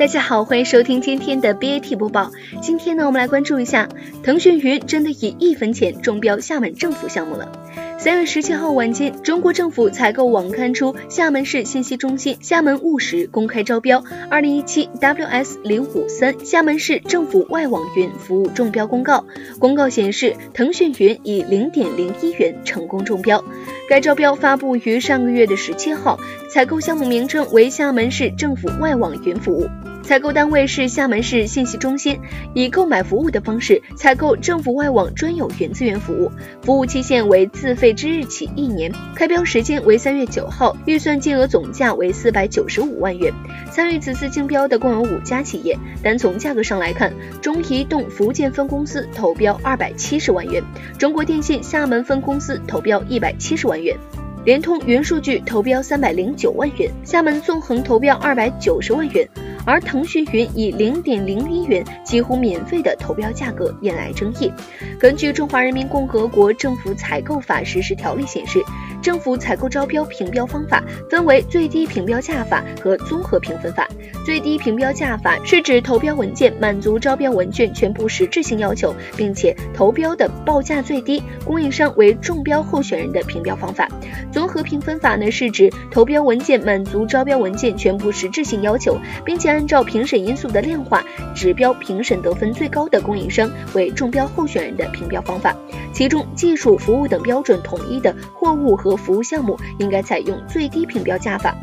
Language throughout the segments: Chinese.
大家好，欢迎收听今天的 BAT 播报。今天呢，我们来关注一下，腾讯云真的以一分钱中标厦门政府项目了。三月十七号晚间，中国政府采购网刊出厦门市信息中心厦门务实公开招标二零一七 WS 零五三厦门市政府外网云服务中标公告。公告显示，腾讯云以零点零一元成功中标。该招标发布于上个月的十七号，采购项目名称为厦门市政府外网云服务。采购单位是厦门市信息中心，以购买服务的方式采购政府外网专有云资源服务，服务期限为自费之日起一年，开标时间为三月九号，预算金额总价为四百九十五万元。参与此次竞标的共有五家企业，单从价格上来看，中移动福建分公司投标二百七十万元，中国电信厦门分公司投标一百七十万元。联通云数据投标三百零九万元，厦门纵横投标二百九十万元，而腾讯云以零点零一元几乎免费的投标价格引来争议。根据《中华人民共和国政府采购法实施条例》显示，政府采购招标评标方法分为最低评标价法和综合评分法。最低评标价法是指投标文件满足招标文件全部实质性要求，并且投标的报价最低，供应商为中标候选人的评标方法。综合评分法呢，是指投标文件满足招标文件全部实质性要求，并且按照评审因素的量化指标评审得分最高的供应商为中标候选人的评标方法。其中，技术、服务等标准统一的货物和服务项目应该采用最低评标价法。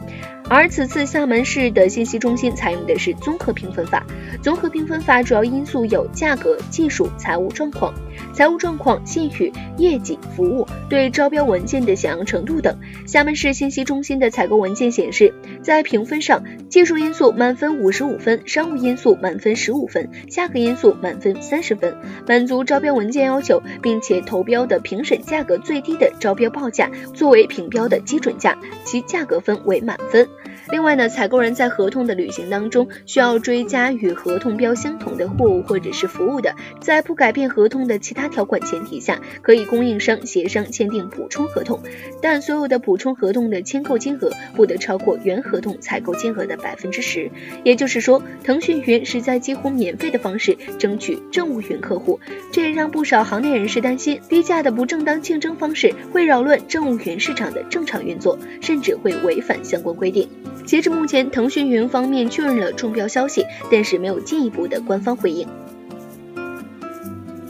而此次厦门市的信息中心采用的是综合评分法。综合评分法主要因素有价格、技术、财务状况、财务状况、信誉、业绩、服务、对招标文件的响应程度等。厦门市信息中心的采购文件显示，在评分上，技术因素满分五十五分，商务因素满分十五分，价格因素满分三十分，满足招标文件要求，并且投标的评审价格最低的招标报价作为评标的基准价，其价格分为满分。另外呢，采购人在合同的履行当中需要追加与合同标相同的货物或者是服务的，在不改变合同的其他条款前提下，可以供应商协商签订补充合同，但所有的补充合同的签购金额不得超过原合同采购金额的百分之十。也就是说，腾讯云是在几乎免费的方式争取政务云客户，这也让不少行内人士担心，低价的不正当竞争方式会扰乱政务云市场的正常运作，甚至会违反相关规定。截至目前，腾讯云方面确认了中标消息，但是没有进一步的官方回应。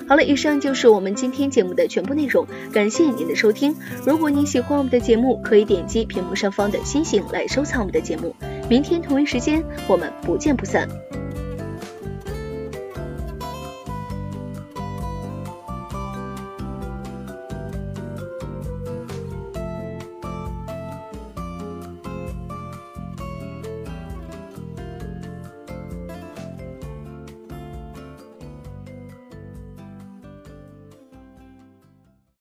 好了，以上就是我们今天节目的全部内容，感谢您的收听。如果您喜欢我们的节目，可以点击屏幕上方的星星来收藏我们的节目。明天同一时间，我们不见不散。